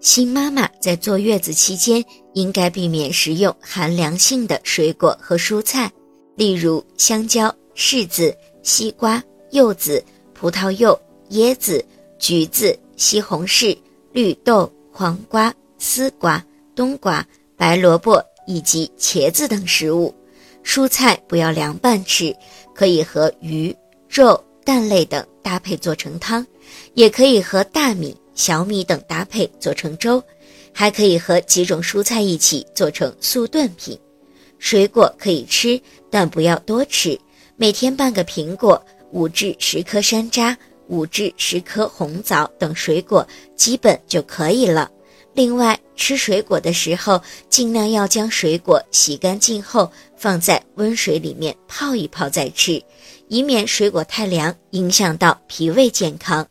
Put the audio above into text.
新妈妈在坐月子期间，应该避免食用寒凉性的水果和蔬菜，例如香蕉、柿子、西瓜、柚子、葡萄柚、椰子、橘子、西红柿、绿豆、黄瓜、丝瓜、冬瓜、白萝卜以及茄子等食物。蔬菜不要凉拌吃，可以和鱼、肉、蛋类等搭配做成汤，也可以和大米。小米等搭配做成粥，还可以和几种蔬菜一起做成素炖品。水果可以吃，但不要多吃。每天半个苹果，五至十颗山楂，五至十颗红枣等水果基本就可以了。另外，吃水果的时候，尽量要将水果洗干净后放在温水里面泡一泡再吃，以免水果太凉影响到脾胃健康。